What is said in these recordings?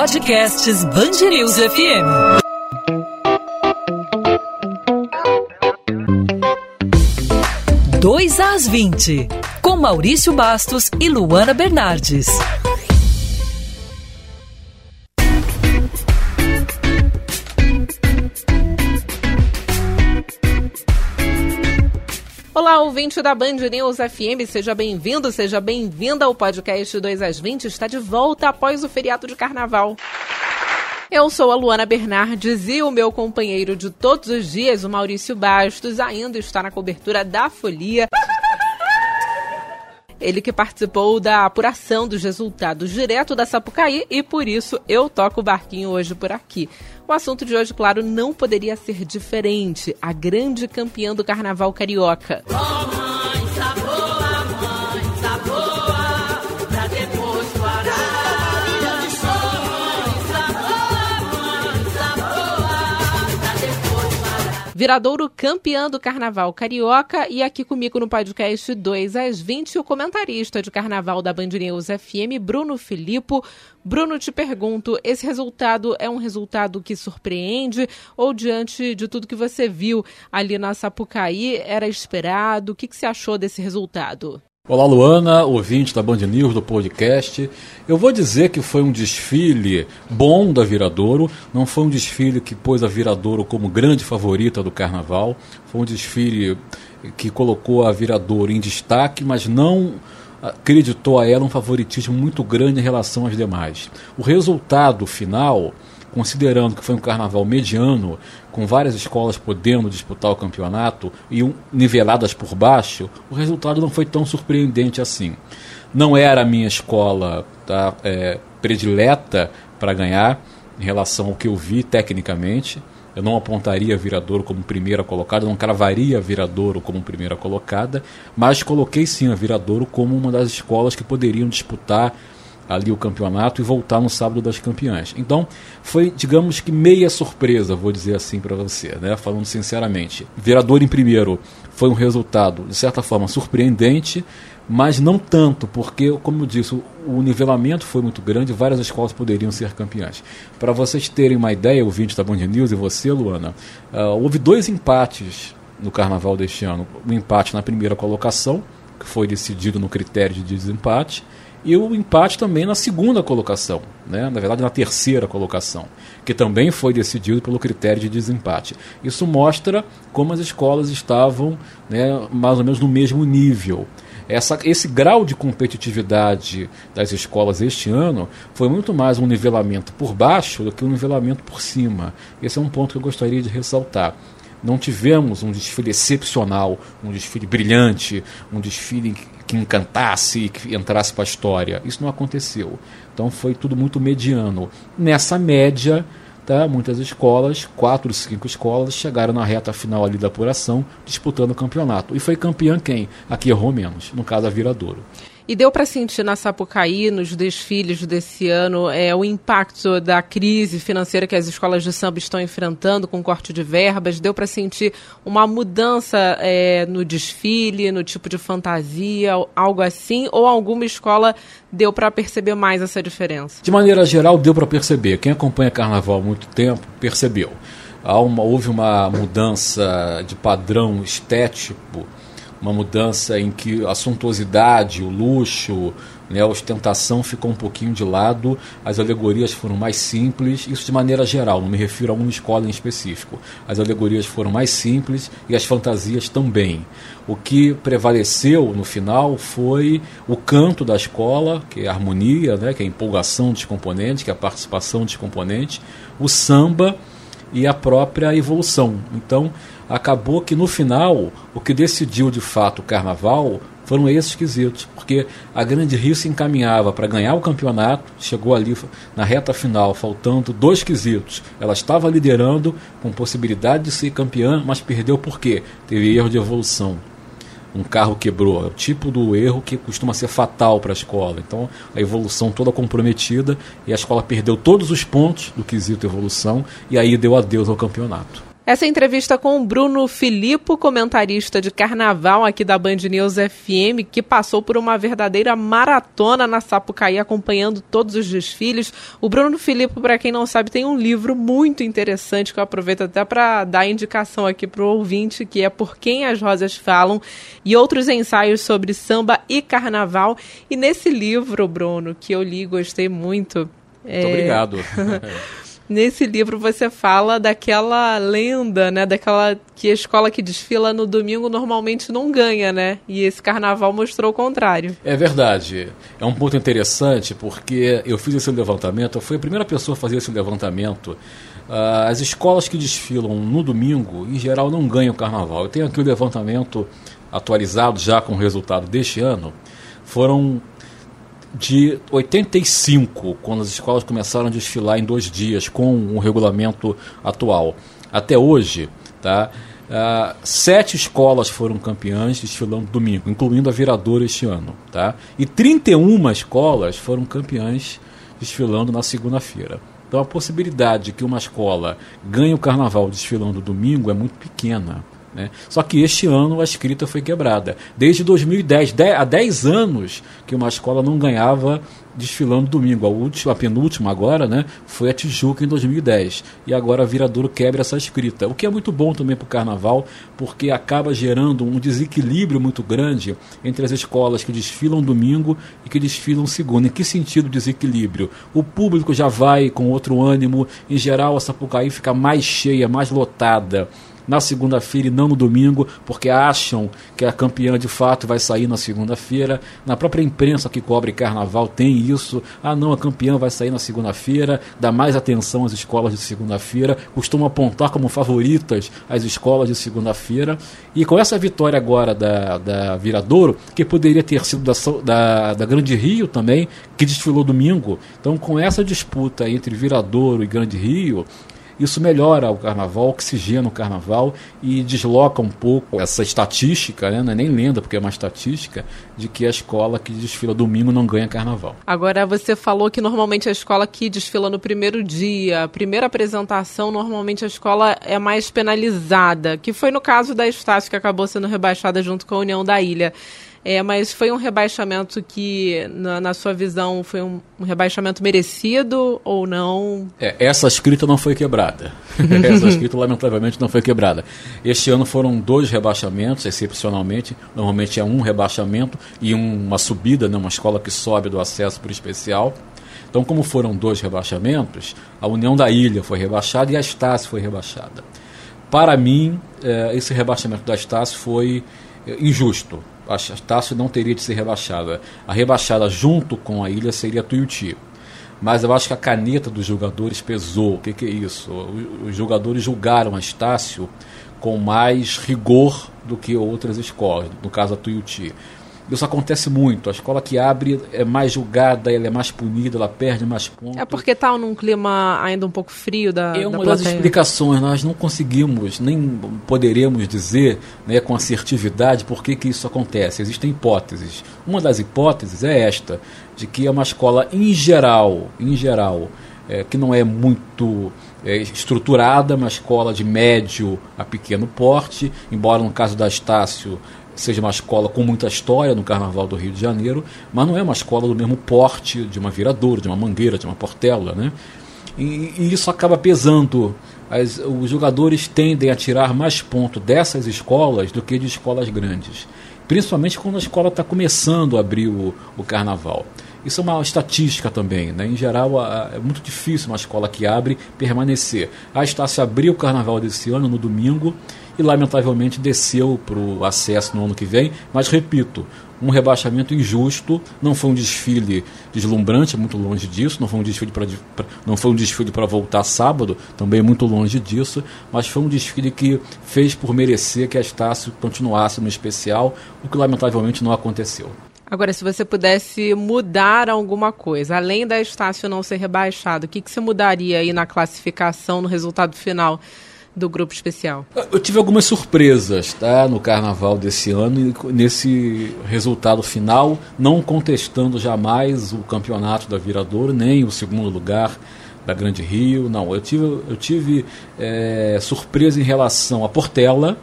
Podcasts Bangerils FM. Dois às 20, com Maurício Bastos e Luana Bernardes. Olá, ouvinte da Band News FM, seja bem-vindo, seja bem-vinda ao podcast 2 às 20, está de volta após o feriado de carnaval. Eu sou a Luana Bernardes e o meu companheiro de todos os dias, o Maurício Bastos, ainda está na cobertura da folia. Ele que participou da apuração dos resultados direto da Sapucaí e por isso eu toco o barquinho hoje por aqui. O assunto de hoje, claro, não poderia ser diferente. A grande campeã do carnaval carioca. Viradouro campeã do Carnaval Carioca e aqui comigo no podcast 2 às 20 o comentarista de Carnaval da Band News FM, Bruno Filippo. Bruno, te pergunto, esse resultado é um resultado que surpreende ou diante de tudo que você viu ali na Sapucaí, era esperado? O que, que você achou desse resultado? Olá, Luana, ouvinte da Band News, do podcast. Eu vou dizer que foi um desfile bom da Viradouro, não foi um desfile que pôs a Viradouro como grande favorita do carnaval, foi um desfile que colocou a Viradouro em destaque, mas não acreditou a ela um favoritismo muito grande em relação às demais. O resultado final considerando que foi um carnaval mediano, com várias escolas podendo disputar o campeonato e um, niveladas por baixo, o resultado não foi tão surpreendente assim. Não era a minha escola tá, é, predileta para ganhar em relação ao que eu vi tecnicamente. Eu não apontaria Viradouro como primeira colocada, não cravaria Viradouro como primeira colocada, mas coloquei sim a Viradouro como uma das escolas que poderiam disputar ali o campeonato e voltar no sábado das campeãs. Então, foi, digamos que meia surpresa, vou dizer assim para você, né? falando sinceramente. Vereador em primeiro foi um resultado, de certa forma, surpreendente, mas não tanto, porque, como eu disse, o nivelamento foi muito grande, várias escolas poderiam ser campeãs. Para vocês terem uma ideia, o vídeo da Band News e você, Luana, uh, houve dois empates no carnaval deste ano. Um empate na primeira colocação, que foi decidido no critério de desempate, e o empate também na segunda colocação, né? na verdade na terceira colocação, que também foi decidido pelo critério de desempate. Isso mostra como as escolas estavam né, mais ou menos no mesmo nível. Essa, esse grau de competitividade das escolas este ano foi muito mais um nivelamento por baixo do que um nivelamento por cima. Esse é um ponto que eu gostaria de ressaltar não tivemos um desfile excepcional, um desfile brilhante, um desfile que encantasse, que entrasse para a história. Isso não aconteceu. Então foi tudo muito mediano. Nessa média, tá, muitas escolas, quatro, cinco escolas, chegaram na reta final ali da apuração, disputando o campeonato. E foi campeã quem? Aqui errou menos, no caso a Viradouro. E deu para sentir na Sapucaí, nos desfiles desse ano, é, o impacto da crise financeira que as escolas de samba estão enfrentando com corte de verbas? Deu para sentir uma mudança é, no desfile, no tipo de fantasia, algo assim? Ou alguma escola deu para perceber mais essa diferença? De maneira geral, deu para perceber. Quem acompanha carnaval há muito tempo percebeu. Uma, houve uma mudança de padrão estético uma mudança em que a suntuosidade, o luxo, né, a ostentação ficou um pouquinho de lado, as alegorias foram mais simples, isso de maneira geral, não me refiro a uma escola em específico. As alegorias foram mais simples e as fantasias também. O que prevaleceu no final foi o canto da escola, que é a harmonia, né, que é a empolgação dos componentes, que é a participação dos componentes, o samba e a própria evolução. Então, acabou que no final, o que decidiu de fato o carnaval foram esses quesitos, porque a Grande Rio se encaminhava para ganhar o campeonato, chegou ali na reta final, faltando dois quesitos. Ela estava liderando com possibilidade de ser campeã, mas perdeu por quê? Teve erro de evolução. Um carro quebrou, é o tipo do erro que costuma ser fatal para a escola. Então, a evolução toda comprometida e a escola perdeu todos os pontos do quesito evolução e aí deu adeus ao campeonato. Essa entrevista com o Bruno Filippo, comentarista de carnaval aqui da Band News FM, que passou por uma verdadeira maratona na Sapucaí, acompanhando todos os desfiles. O Bruno Filippo, para quem não sabe, tem um livro muito interessante que eu aproveito até para dar indicação aqui para o ouvinte, que é Por Quem as Rosas Falam, e outros ensaios sobre samba e carnaval. E nesse livro, Bruno, que eu li, gostei muito. Muito é... obrigado. Nesse livro você fala daquela lenda, né? Daquela que a escola que desfila no domingo normalmente não ganha, né? E esse carnaval mostrou o contrário. É verdade. É um ponto interessante porque eu fiz esse levantamento, eu fui a primeira pessoa a fazer esse levantamento. Uh, as escolas que desfilam no domingo, em geral, não ganham carnaval. Eu tenho aqui o levantamento atualizado já com o resultado deste ano. Foram de 85, quando as escolas começaram a desfilar em dois dias com o regulamento atual, até hoje, tá? Uh, sete escolas foram campeãs desfilando domingo, incluindo a Viradora este ano. Tá? E 31 escolas foram campeãs desfilando na segunda-feira. Então a possibilidade de que uma escola ganhe o carnaval desfilando domingo é muito pequena. Né? Só que este ano a escrita foi quebrada. Desde 2010, há 10 anos que uma escola não ganhava desfilando domingo. A última, a penúltima agora, né, foi a Tijuca em 2010. E agora a Viradouro quebra essa escrita. O que é muito bom também para o carnaval, porque acaba gerando um desequilíbrio muito grande entre as escolas que desfilam domingo e que desfilam segundo. Em que sentido desequilíbrio? O público já vai com outro ânimo, em geral a Sapucaí fica mais cheia, mais lotada na segunda-feira e não no domingo, porque acham que a campeã de fato vai sair na segunda-feira. Na própria imprensa que cobre carnaval tem isso. Ah, não, a campeã vai sair na segunda-feira, dá mais atenção às escolas de segunda-feira, costuma apontar como favoritas as escolas de segunda-feira. E com essa vitória agora da, da Viradouro, que poderia ter sido da, da, da Grande Rio também, que desfilou domingo, então com essa disputa entre Viradouro e Grande Rio, isso melhora o carnaval, oxigena o carnaval e desloca um pouco essa estatística, né? não é nem lenda, porque é uma estatística, de que a escola que desfila domingo não ganha carnaval. Agora, você falou que normalmente a escola que desfila no primeiro dia, primeira apresentação, normalmente a escola é mais penalizada, que foi no caso da Estácio, que acabou sendo rebaixada junto com a União da Ilha. É, mas foi um rebaixamento que, na, na sua visão, foi um, um, rebaixamento merecido ou não? É, essa escrita não foi quebrada. essa escrita, lamentavelmente, não foi quebrada. Este ano foram dois rebaixamentos, excepcionalmente. Normalmente é um rebaixamento e um, uma subida, né, uma escola que sobe do acesso para o especial. Então, como foram dois rebaixamentos, a União da Ilha foi rebaixada e a Estácio foi rebaixada. Para mim, é, esse rebaixamento da Estácio foi é, injusto a Estácio não teria de ser rebaixada. A rebaixada junto com a ilha seria Tuiuti. Mas eu acho que a caneta dos jogadores pesou. O que, que é isso? Os jogadores julgaram a Estácio com mais rigor do que outras escolas, no caso a Tuiuti. Isso acontece muito. A escola que abre é mais julgada, ela é mais punida, ela perde mais pontos. É porque está num clima ainda um pouco frio da É uma da das explicações. Nós não conseguimos, nem poderemos dizer né, com assertividade por que, que isso acontece. Existem hipóteses. Uma das hipóteses é esta, de que é uma escola em geral, em geral, é, que não é muito é, estruturada, uma escola de médio a pequeno porte, embora no caso da Estácio seja uma escola com muita história no Carnaval do Rio de Janeiro, mas não é uma escola do mesmo porte de uma viradouro, de uma mangueira, de uma portela, né? E, e isso acaba pesando. As, os jogadores tendem a tirar mais pontos dessas escolas do que de escolas grandes, principalmente quando a escola está começando a abrir o, o Carnaval. Isso é uma estatística também. Né? Em geral, a, é muito difícil uma escola que abre permanecer. A Estácio abriu o carnaval desse ano no domingo e, lamentavelmente, desceu para o acesso no ano que vem. Mas, repito, um rebaixamento injusto, não foi um desfile deslumbrante, muito longe disso, não foi um desfile para não foi um desfile para voltar sábado, também muito longe disso, mas foi um desfile que fez por merecer que a Estácio continuasse no especial, o que lamentavelmente não aconteceu. Agora, se você pudesse mudar alguma coisa, além da Estácio não ser rebaixado, o que, que você mudaria aí na classificação, no resultado final do grupo especial? Eu tive algumas surpresas tá, no carnaval desse ano, nesse resultado final, não contestando jamais o campeonato da Viradouro, nem o segundo lugar da Grande Rio. Não, eu tive, eu tive é, surpresa em relação a Portela,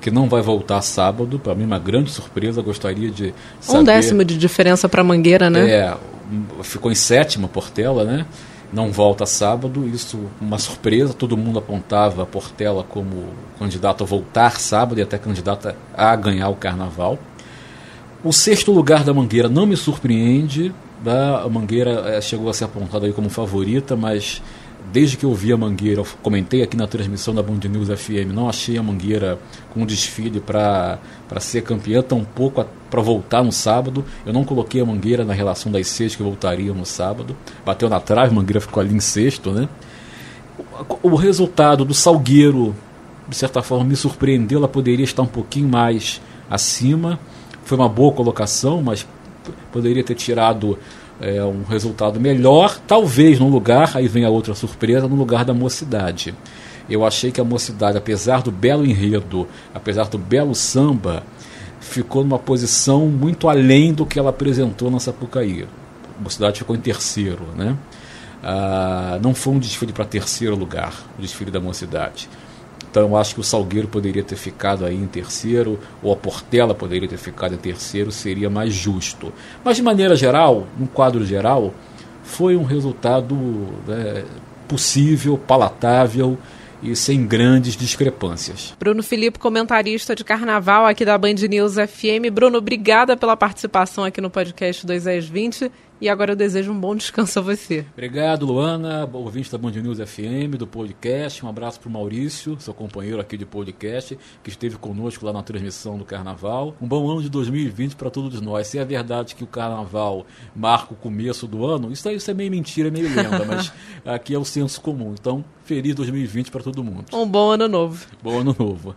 que não vai voltar sábado. Para mim, uma grande surpresa. Gostaria de saber. Um décimo de diferença para Mangueira, né? É, ficou em sétima Portela, né? Não volta sábado. Isso, uma surpresa. Todo mundo apontava a Portela como candidato a voltar sábado e até candidata a ganhar o carnaval. O sexto lugar da Mangueira não me surpreende. Tá? A Mangueira é, chegou a ser apontada aí como favorita, mas desde que eu vi a Mangueira, eu comentei aqui na transmissão da Band News FM, não achei a Mangueira com desfile para ser campeã, tampouco para voltar no sábado. Eu não coloquei a Mangueira na relação das seis que voltariam no sábado. Bateu na trave, a Mangueira ficou ali em sexto, né? O, o resultado do Salgueiro, de certa forma, me surpreendeu. Ela poderia estar um pouquinho mais acima. Foi uma boa colocação, mas poderia ter tirado é, um resultado melhor, talvez no lugar, aí vem a outra surpresa, no lugar da mocidade. Eu achei que a mocidade, apesar do belo enredo, apesar do belo samba, ficou numa posição muito além do que ela apresentou na Sapucaí. A mocidade ficou em terceiro, né? Ah, não foi um desfile para terceiro lugar, o desfile da mocidade. Então eu acho que o Salgueiro poderia ter ficado aí em terceiro, ou a Portela poderia ter ficado em terceiro, seria mais justo. Mas de maneira geral, no quadro geral, foi um resultado né, possível, palatável e sem grandes discrepâncias. Bruno Felipe, comentarista de carnaval aqui da Band News FM. Bruno, obrigada pela participação aqui no podcast 2 às 20 e agora eu desejo um bom descanso a você. Obrigado, Luana, ouvinte da Band News FM, do podcast. Um abraço para o Maurício, seu companheiro aqui de podcast, que esteve conosco lá na transmissão do Carnaval. Um bom ano de 2020 para todos nós. Se é verdade que o Carnaval marca o começo do ano, isso, aí, isso é meio mentira, meio lenda, mas aqui é o senso comum. Então, feliz 2020 para todo mundo. Um bom ano novo. Bom ano novo.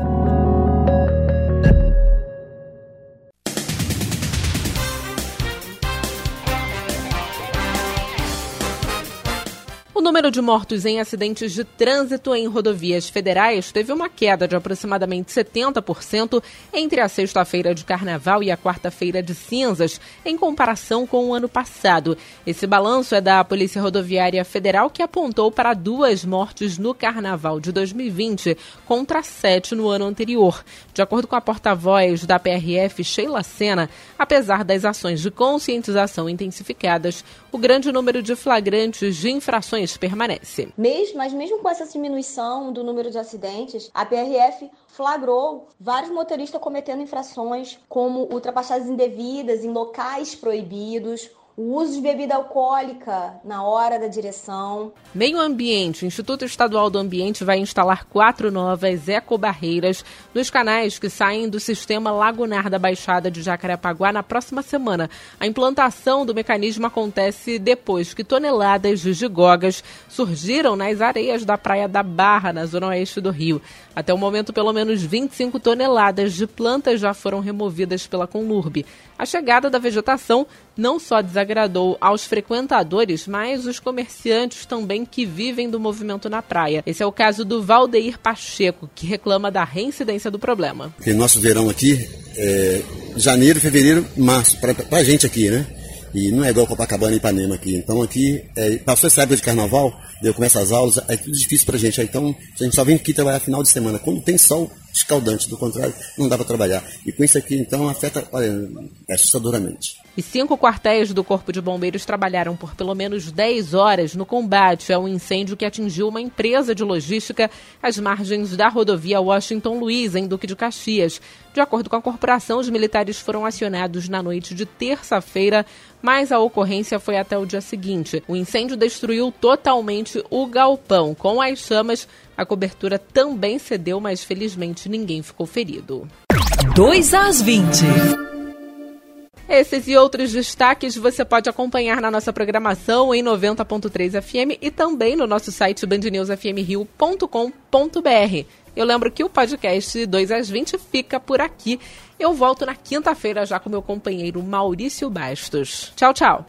Número de mortos em acidentes de trânsito em rodovias federais teve uma queda de aproximadamente 70% entre a sexta-feira de carnaval e a quarta-feira de cinzas, em comparação com o ano passado. Esse balanço é da Polícia Rodoviária Federal, que apontou para duas mortes no carnaval de 2020 contra sete no ano anterior. De acordo com a porta-voz da PRF, Sheila Sena, apesar das ações de conscientização intensificadas, o grande número de flagrantes de infrações permanece. Mesmo, mas mesmo com essa diminuição do número de acidentes, a PRF flagrou vários motoristas cometendo infrações como ultrapassagens indevidas em locais proibidos, o uso de bebida alcoólica na hora da direção. Meio Ambiente. O Instituto Estadual do Ambiente vai instalar quatro novas ecobarreiras nos canais que saem do sistema lagunar da Baixada de Jacarepaguá na próxima semana. A implantação do mecanismo acontece depois que toneladas de gigogas surgiram nas areias da Praia da Barra, na zona oeste do Rio. Até o momento, pelo menos 25 toneladas de plantas já foram removidas pela Conlurb. A chegada da vegetação não só desagradou aos frequentadores, mas os comerciantes também que vivem do movimento na praia. Esse é o caso do Valdeir Pacheco, que reclama da reincidência do problema. Porque nosso verão aqui é janeiro, fevereiro, março, para a gente aqui, né? E não é igual Copacabana e Ipanema aqui. Então aqui, é, passou essa época de carnaval, eu começo as aulas, é tudo difícil pra gente. Então a gente só vem aqui trabalhar final de semana. Quando tem sol escaldante, do contrário, não dá para trabalhar. E com isso aqui, então, afeta, olha, assustadoramente. E cinco quartéis do Corpo de Bombeiros trabalharam por pelo menos 10 horas no combate a um incêndio que atingiu uma empresa de logística às margens da rodovia Washington Luiz, em Duque de Caxias. De acordo com a corporação, os militares foram acionados na noite de terça-feira, mas a ocorrência foi até o dia seguinte. O incêndio destruiu totalmente o galpão. Com as chamas, a cobertura também cedeu, mas felizmente ninguém ficou ferido. 2 às 20. Esses e outros destaques você pode acompanhar na nossa programação em 90.3 FM e também no nosso site bandnewsfmrio.com.br. Eu lembro que o podcast 2 às 20 fica por aqui. Eu volto na quinta-feira já com meu companheiro Maurício Bastos. Tchau, tchau.